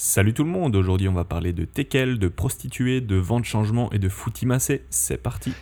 Salut tout le monde, aujourd'hui on va parler de teckel, de prostituées, de vente changement et de footimassé. C'est parti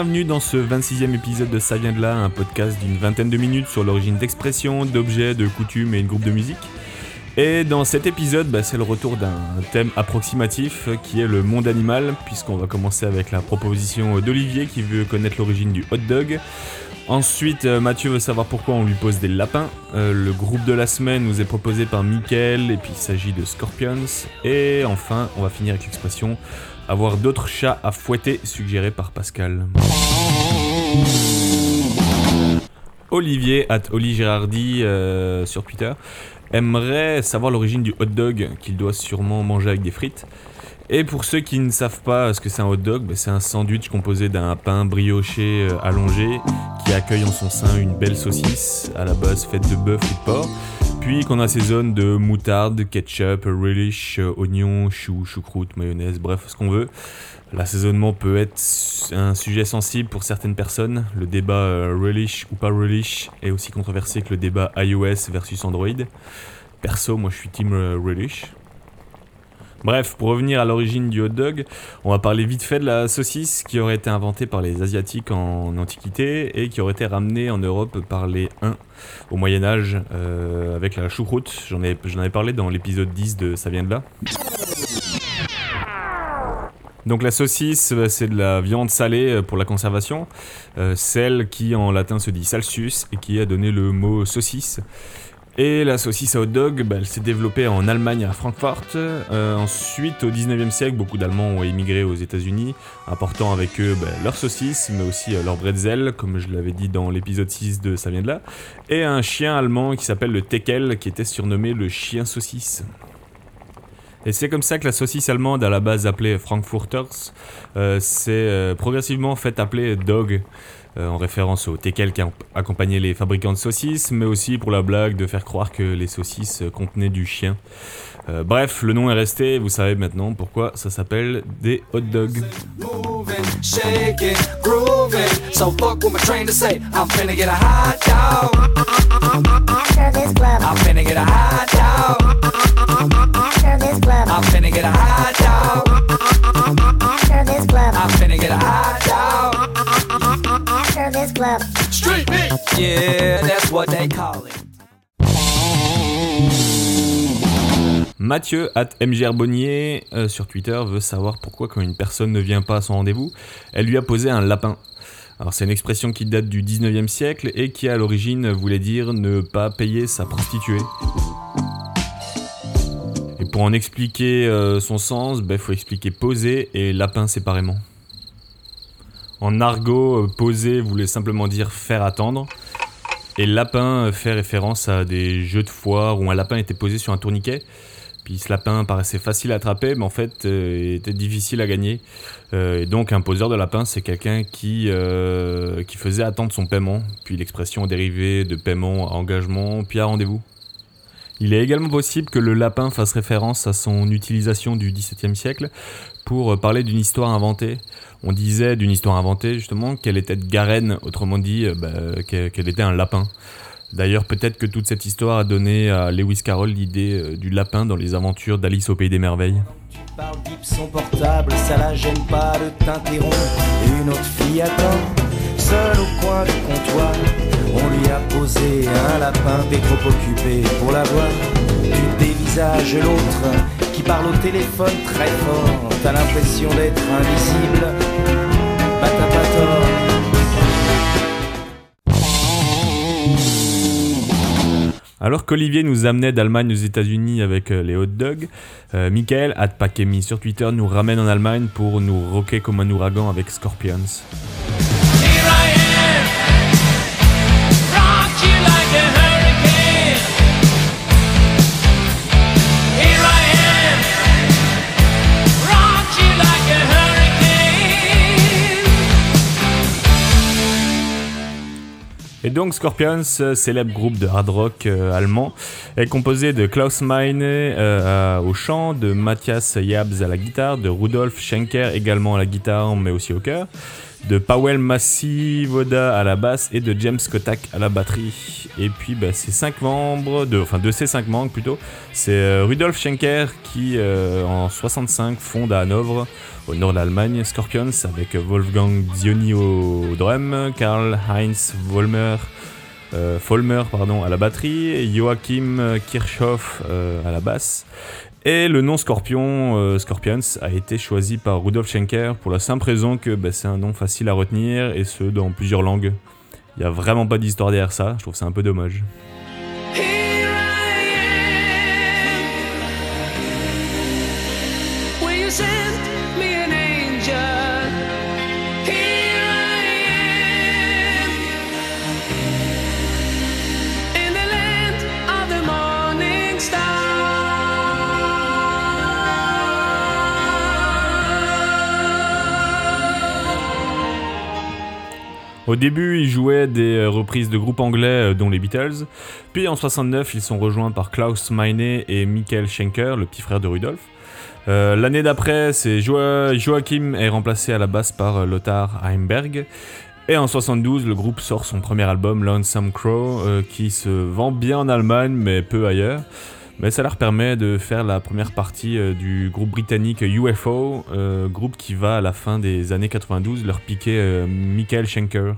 Bienvenue dans ce 26e épisode de Ça vient de là, un podcast d'une vingtaine de minutes sur l'origine d'expression, d'objets, de coutumes et de groupes de musique. Et dans cet épisode, bah, c'est le retour d'un thème approximatif qui est le monde animal, puisqu'on va commencer avec la proposition d'Olivier qui veut connaître l'origine du hot dog. Ensuite, euh, Mathieu veut savoir pourquoi on lui pose des lapins. Euh, le groupe de la semaine nous est proposé par Mickaël, et puis il s'agit de Scorpions. Et enfin, on va finir avec l'expression avoir d'autres chats à fouetter, suggéré par Pascal. Olivier, at Oli Girardi euh, sur Twitter, aimerait savoir l'origine du hot dog qu'il doit sûrement manger avec des frites. Et pour ceux qui ne savent pas ce que c'est un hot dog, bah, c'est un sandwich composé d'un pain brioché euh, allongé qui accueille en son sein une belle saucisse à la base faite de bœuf ou de porc puis qu'on assaisonne de moutarde, ketchup, relish, euh, oignon, chou, choucroute, mayonnaise, bref, ce qu'on veut. L'assaisonnement peut être un sujet sensible pour certaines personnes. Le débat euh, relish ou pas relish est aussi controversé que le débat iOS versus Android. Perso, moi je suis team euh, relish. Bref, pour revenir à l'origine du hot dog, on va parler vite fait de la saucisse qui aurait été inventée par les Asiatiques en Antiquité et qui aurait été ramenée en Europe par les Huns au Moyen Âge euh, avec la choucroute. J'en ai, avais parlé dans l'épisode 10 de Ça vient de là. Donc la saucisse, bah, c'est de la viande salée euh, pour la conservation, euh, celle qui en latin se dit salsus et qui a donné le mot saucisse. Et la saucisse à hot dog, bah, elle s'est développée en Allemagne à Francfort. Euh, ensuite, au 19e siècle, beaucoup d'Allemands ont émigré aux États-Unis, apportant avec eux bah, leur saucisse, mais aussi euh, leur bretzel, comme je l'avais dit dans l'épisode 6 de Ça vient de là, et un chien allemand qui s'appelle le Teckel, qui était surnommé le chien saucisse. Et c'est comme ça que la saucisse allemande, à la base appelée Frankfurters, euh, s'est progressivement fait appeler dog. Euh, en référence au teckel qui accompagnait les fabricants de saucisses, mais aussi pour la blague de faire croire que les saucisses contenaient du chien. Euh, bref, le nom est resté, vous savez maintenant pourquoi ça s'appelle des hot dogs. Mathieu, at MGRBonnier, euh, sur Twitter, veut savoir pourquoi quand une personne ne vient pas à son rendez-vous, elle lui a posé un lapin. Alors c'est une expression qui date du 19e siècle et qui à l'origine voulait dire ne pas payer sa prostituée. Et pour en expliquer euh, son sens, il ben, faut expliquer poser et lapin séparément. En argot, euh, poser voulait simplement dire faire attendre. Et lapin euh, fait référence à des jeux de foire où un lapin était posé sur un tourniquet. Puis ce lapin paraissait facile à attraper, mais en fait euh, était difficile à gagner. et donc un poseur de lapin, c'est quelqu'un qui, qui faisait attendre son paiement. Puis l'expression dérivée de paiement à engagement, puis à rendez-vous. Il est également possible que le lapin fasse référence à son utilisation du XVIIe siècle pour parler d'une histoire inventée. On disait d'une histoire inventée justement qu'elle était de Garenne, autrement dit euh, bah, qu'elle était un lapin. D'ailleurs, peut-être que toute cette histoire a donné à Lewis Carroll l'idée euh, du lapin dans les aventures d'Alice au Pays des Merveilles. On lui a posé un lapin, t'es trop occupé pour la voir. Tu dévisages l'autre qui parle au téléphone très fort. T'as l'impression d'être invisible, bah t'as pas tort. Alors qu'Olivier nous amenait d'Allemagne aux États-Unis avec euh, les hot dogs, euh, Michael, Pakemi sur Twitter, nous ramène en Allemagne pour nous rocker comme un ouragan avec Scorpions. Et donc Scorpions, célèbre groupe de hard rock euh, allemand, est composé de Klaus Meine euh, au chant, de Matthias Jabs à la guitare, de Rudolf Schenker également à la guitare mais aussi au chœur, de Powell Massivoda à la basse et de James Kotak à la batterie. Et puis bah, ces cinq membres, de, enfin de ces cinq membres plutôt, c'est euh, Rudolf Schenker qui en 65 fonde à Hanovre au nord de l'Allemagne, Scorpions avec Wolfgang Zioni au drum, Karl-Heinz Vollmer, euh, pardon, à la batterie, Joachim Kirchhoff euh, à la basse. Et le nom Scorpion, euh, Scorpions, a été choisi par Rudolf Schenker pour la simple raison que bah, c'est un nom facile à retenir et ce dans plusieurs langues. Il n'y a vraiment pas d'histoire derrière ça, je trouve ça un peu dommage. Au début, ils jouaient des euh, reprises de groupes anglais, euh, dont les Beatles. Puis en 69, ils sont rejoints par Klaus Meine et Michael Schenker, le petit frère de Rudolf. Euh, l'année d'après, Joachim est remplacé à la basse par Lothar Heimberg. Et en 72, le groupe sort son premier album, Lonesome Crow, qui se vend bien en Allemagne, mais peu ailleurs. Mais ça leur permet de faire la première partie du groupe britannique UFO, groupe qui va à la fin des années 92 leur piquer Michael Schenker.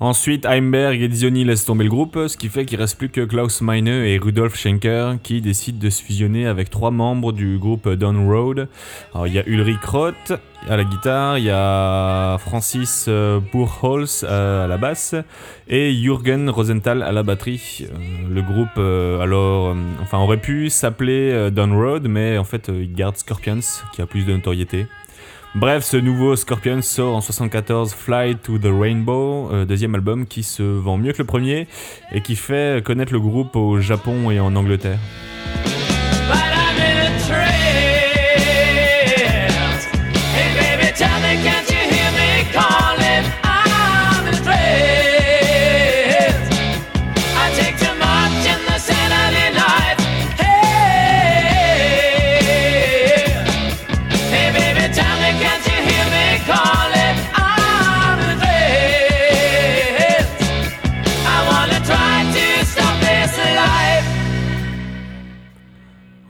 Ensuite, Heimberg et Zioni laissent tomber le groupe, ce qui fait qu'il reste plus que Klaus Meine et Rudolf Schenker qui décident de se fusionner avec trois membres du groupe Down Road. Alors, il y a Ulrich Roth à la guitare, il y a Francis euh, Burholz euh, à la basse et Jürgen Rosenthal à la batterie. Euh, le groupe, alors, enfin, aurait pu s'appeler Down Road, mais en fait, il garde Scorpions qui a plus de notoriété. Bref, ce nouveau Scorpion sort en 74 Fly to the Rainbow, euh, deuxième album qui se vend mieux que le premier et qui fait connaître le groupe au Japon et en Angleterre.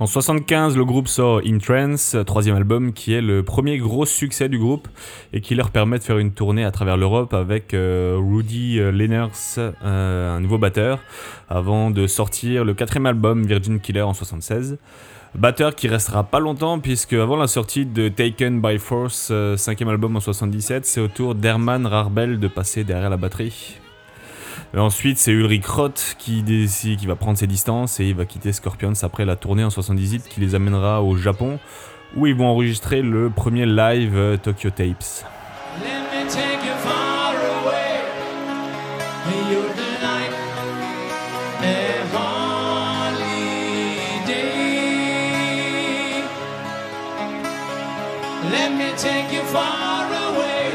75, le groupe sort In Trance, troisième album, qui est le premier gros succès du groupe et qui leur permet de faire une tournée à travers l'Europe avec euh, Rudy euh, Lenners, euh, un nouveau batteur, avant de sortir le quatrième album Virgin Killer en 76. Batteur qui restera pas longtemps puisque avant la sortie de Taken by Force, cinquième album en 77, c'est au tour d'Herman Rarbel de passer derrière la batterie ensuite, c'est Ulrich Roth qui, qui va prendre ses distances et il va quitter Scorpions après la tournée en 78 qui les amènera au Japon où ils vont enregistrer le premier live euh, Tokyo Tapes. Let me take you far away.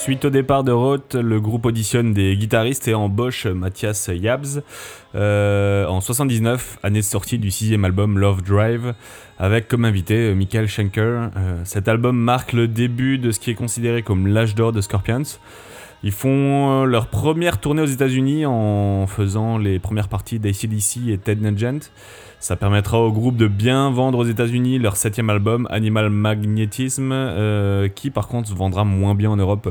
Suite au départ de Roth, le groupe auditionne des guitaristes et embauche Mathias Yabs euh, en 79, année de sortie du sixième album Love Drive, avec comme invité Michael Schenker. Euh, cet album marque le début de ce qui est considéré comme l'âge d'or de Scorpions. Ils font euh, leur première tournée aux États-Unis en faisant les premières parties d'ACDC et Ted Nugent. Ça permettra au groupe de bien vendre aux États-Unis leur septième album Animal Magnetism, qui par contre vendra moins bien en Europe.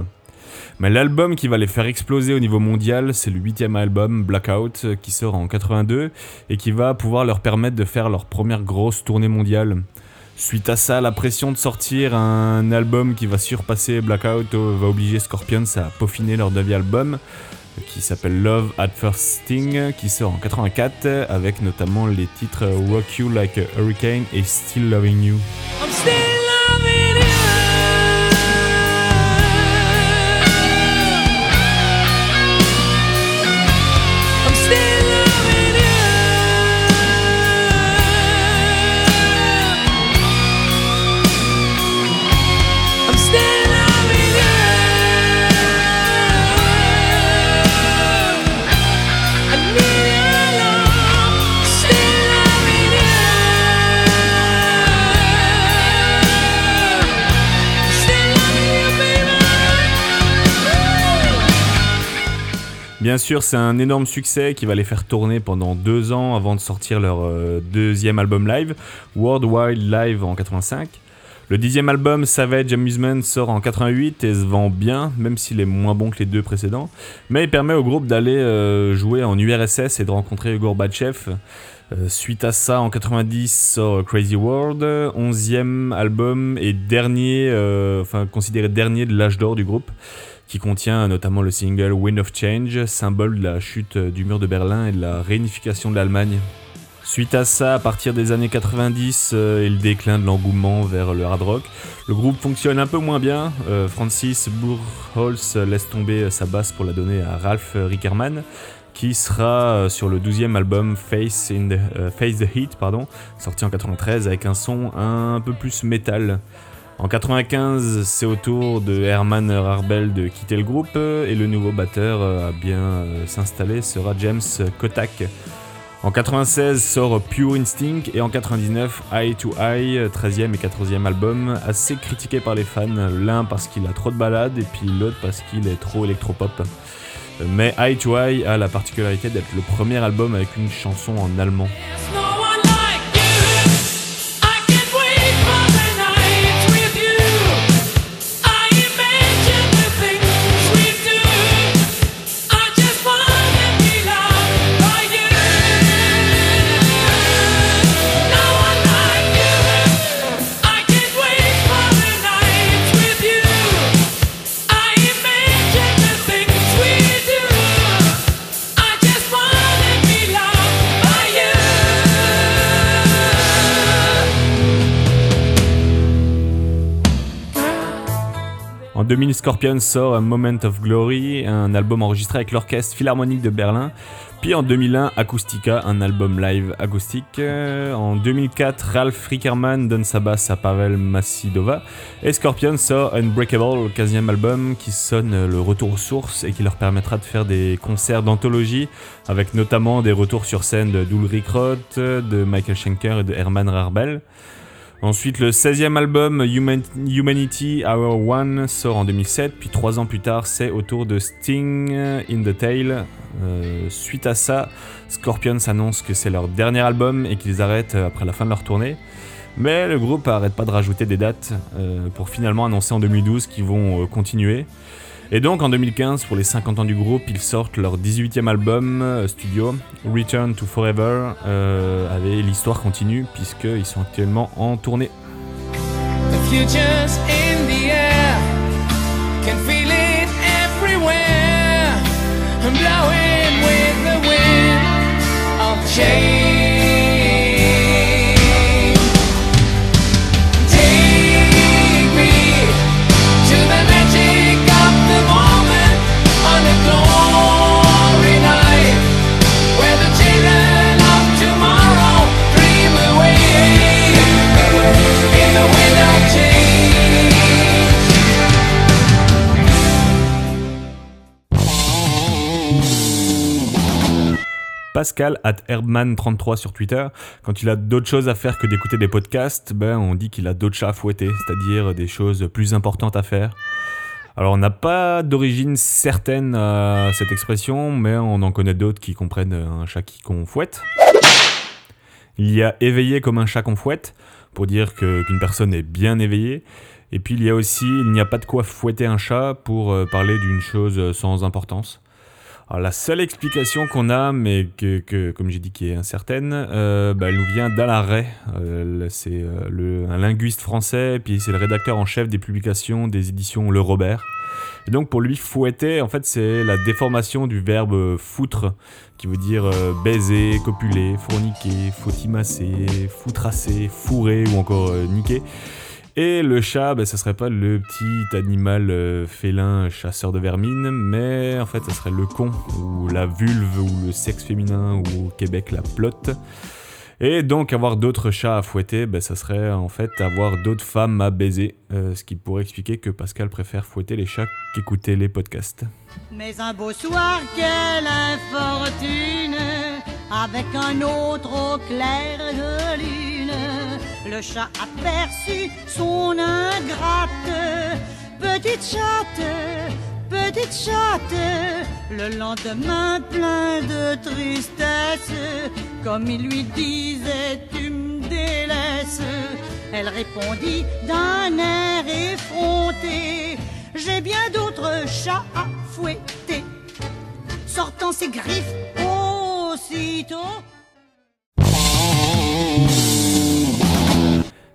Mais l'album qui va les faire exploser au niveau mondial, c'est le huitième album, Blackout, qui sort en 82 et qui va pouvoir leur permettre de faire leur première grosse tournée mondiale. Suite à ça, la pression de sortir un album qui va surpasser Blackout va obliger Scorpions à peaufiner leur deuxième album. qui s'appelle Love at First Sting, qui sort en 84 avec notamment les titres Rock You Like a Hurricane et Still Loving You. Bien sûr, c'est un énorme succès qui va les faire tourner pendant deux ans avant de sortir leur euh, deuxième album live, World Wild Live en 85. Le dixième album, Savage Amusement, sort en 88 et se vend bien, même s'il est moins bon que les deux précédents. Mais il permet au groupe d'aller euh, jouer en URSS et de rencontrer Gorbatchev. Euh, suite à ça, en 90 sort Crazy World, onzième album et dernier, enfin considéré dernier de l'âge d'or du groupe qui contient notamment le single Wind of Change, symbole de la chute du mur de Berlin et de la réunification de l'Allemagne. Suite à ça, à partir des années 90 euh, et le déclin de l'engouement vers le hard rock, le groupe fonctionne un peu moins bien. Euh, Francis Burholz laisse tomber sa basse pour la donner à Ralph Rickerman, qui sera euh, sur le 12e album the, Face the Heat, pardon, sorti en 93 avec un son un peu plus métal. En 95, c'est au tour de Herman Rarbel de quitter le groupe et le nouveau batteur à bien euh, s'installer sera James Kotak. En 96 sort Pure Instinct et en 99 Eye to Eye, 13e et 14e album, assez critiqué par les fans, l'un parce qu'il a trop de balades et puis l'autre parce qu'il est trop électropop. Mais Eye to Eye a la particularité d'être le premier album avec une chanson en allemand. Scorpion sort A Moment of Glory, un album enregistré avec l'Orchestre Philharmonique de Berlin. Puis en 2001, Acoustica, un album live acoustique. En 2004, Ralph Rickerman donne sa basse à Pavel Massidova. Et Scorpion sort Unbreakable, le 15e album qui sonne le retour aux sources et qui leur permettra de faire des concerts d'anthologie avec notamment des retours sur scène de Dulrich Roth, de Michael Schenker et de Herman Rarbel. Ensuite, le 16e album Humanity Our One sort en 2007, puis trois ans plus tard, c'est au tour de Sting in the Tail. Euh, suite à ça, Scorpions annonce que c'est leur dernier album et qu'ils arrêtent après la fin de leur tournée. Mais le groupe arrête pas de rajouter des dates euh, pour finalement annoncer en 2012 qu'ils vont euh, continuer. Et donc en 2015, pour les 50 ans du groupe, ils sortent leur 18e album euh, studio, Return to Forever, euh, avec l'histoire continue, puisqu'ils sont actuellement en tournée. Pascal at Herbman33 sur Twitter. Quand il a d'autres choses à faire que d'écouter des podcasts, ben on dit qu'il a d'autres chats à fouetter, c'est-à-dire des choses plus importantes à faire. Alors on n'a pas d'origine certaine à cette expression, mais on en connaît d'autres qui comprennent un chat qu'on fouette. Il y a éveillé comme un chat qu'on fouette, pour dire qu'une personne est bien éveillée. Et puis il y a aussi il n'y a pas de quoi fouetter un chat pour euh, parler d'une chose sans importance. Alors, la seule explication qu'on a, mais que, comme j'ai dit, qui est incertaine, euh, bah, elle nous vient d'Alain euh, c'est euh, un linguiste français, puis c'est le rédacteur en chef des publications des éditions Le Robert. Et donc pour lui, fouetter, en fait, c'est la déformation du verbe foutre, qui veut dire baiser, copuler, fourniquer, fautimasser, foutrasser, fourrer ou encore niquer. Et le chat, ben, ça serait pas le petit animal euh, félin chasseur de vermine, mais en fait, ça serait le con, ou la vulve, ou le sexe féminin, ou Québec, la plotte. Et donc avoir d'autres chats à fouetter, ben, ça serait en fait avoir d'autres femmes à baiser, euh, ce qui pourrait expliquer que Pascal préfère fouetter les chats qu'écouter les podcasts. Mais un beau soir, quelle infortune, avec un autre au clair de lune le chat aperçut son ingrate. Petite chatte, petite chatte, le lendemain plein de tristesse, comme il lui disait tu me délaisses. Elle répondit d'un air effronté, j'ai bien d'autres chats à fouetter. Sortant ses griffes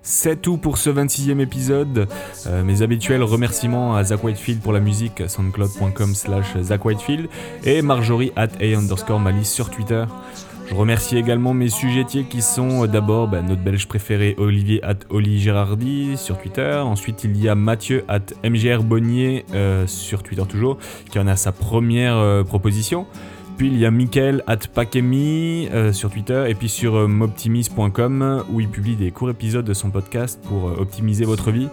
C'est tout pour ce 26e épisode. Euh, mes habituels remerciements à Zach Whitefield pour la musique, soundcloud.com slash Zach Whitefield, et Marjorie at A underscore Malice sur Twitter. Je remercie également mes sujettiers qui sont euh, d'abord bah, notre belge préféré Olivier at Oli Gérardi sur Twitter. Ensuite il y a Mathieu at MGR Bonnier euh, sur Twitter toujours, qui en a sa première proposition. Puis il y a Michael at Pakemi euh, sur Twitter et puis sur euh, où il publie des courts épisodes de son podcast pour euh, optimiser votre vie.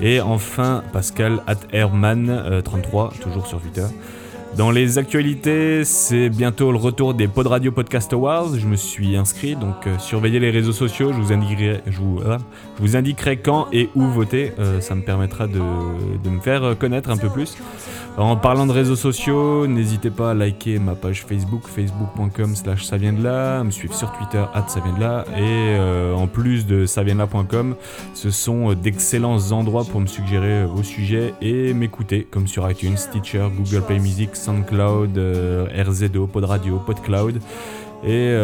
Et enfin Pascal at Herman33, toujours sur Twitter. Dans les actualités, c'est bientôt le retour des Pod Radio Podcast Awards. Je me suis inscrit, donc surveillez les réseaux sociaux. Je vous indiquerai, indiquerai quand et où voter. ça me permettra de, me faire connaître un peu plus. En parlant de réseaux sociaux, n'hésitez pas à liker ma page Facebook, facebook.com slash ça de là, à me suivre sur Twitter, at ça de là, et euh, en plus de ça de là.com, ce sont euh, d'excellents endroits pour me suggérer euh, vos sujets et m'écouter, comme sur iTunes, Stitcher, Google Play Music, SoundCloud, RZO, Pod Radio, PodCloud et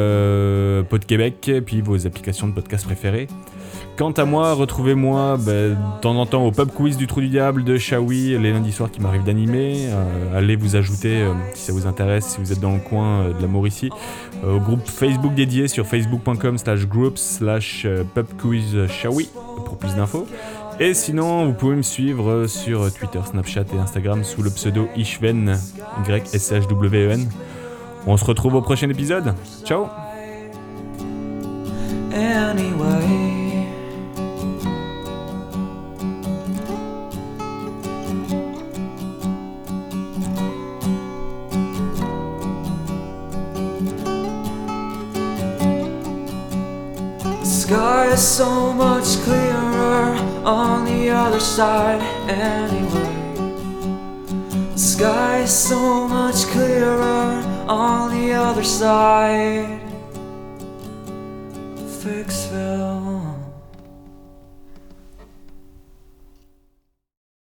Pod Québec, puis vos applications de podcast préférées. Quant à moi, retrouvez-moi ben, de temps en temps au pub quiz du Trou du Diable de Shawi les lundis soirs qui m'arrive d'animer. Euh, allez vous ajouter euh, si ça vous intéresse, si vous êtes dans le coin euh, de la Mauricie, au groupe Facebook dédié sur facebook.com slash groups slash pub quiz pour plus d'infos. Et sinon, vous pouvez me suivre sur Twitter, Snapchat et Instagram sous le pseudo Ishven, Y-S-H-W-E-N. On se retrouve au prochain épisode. Ciao sky so much on the other side anyway. The sky is so much clearer on the other side. Fixville.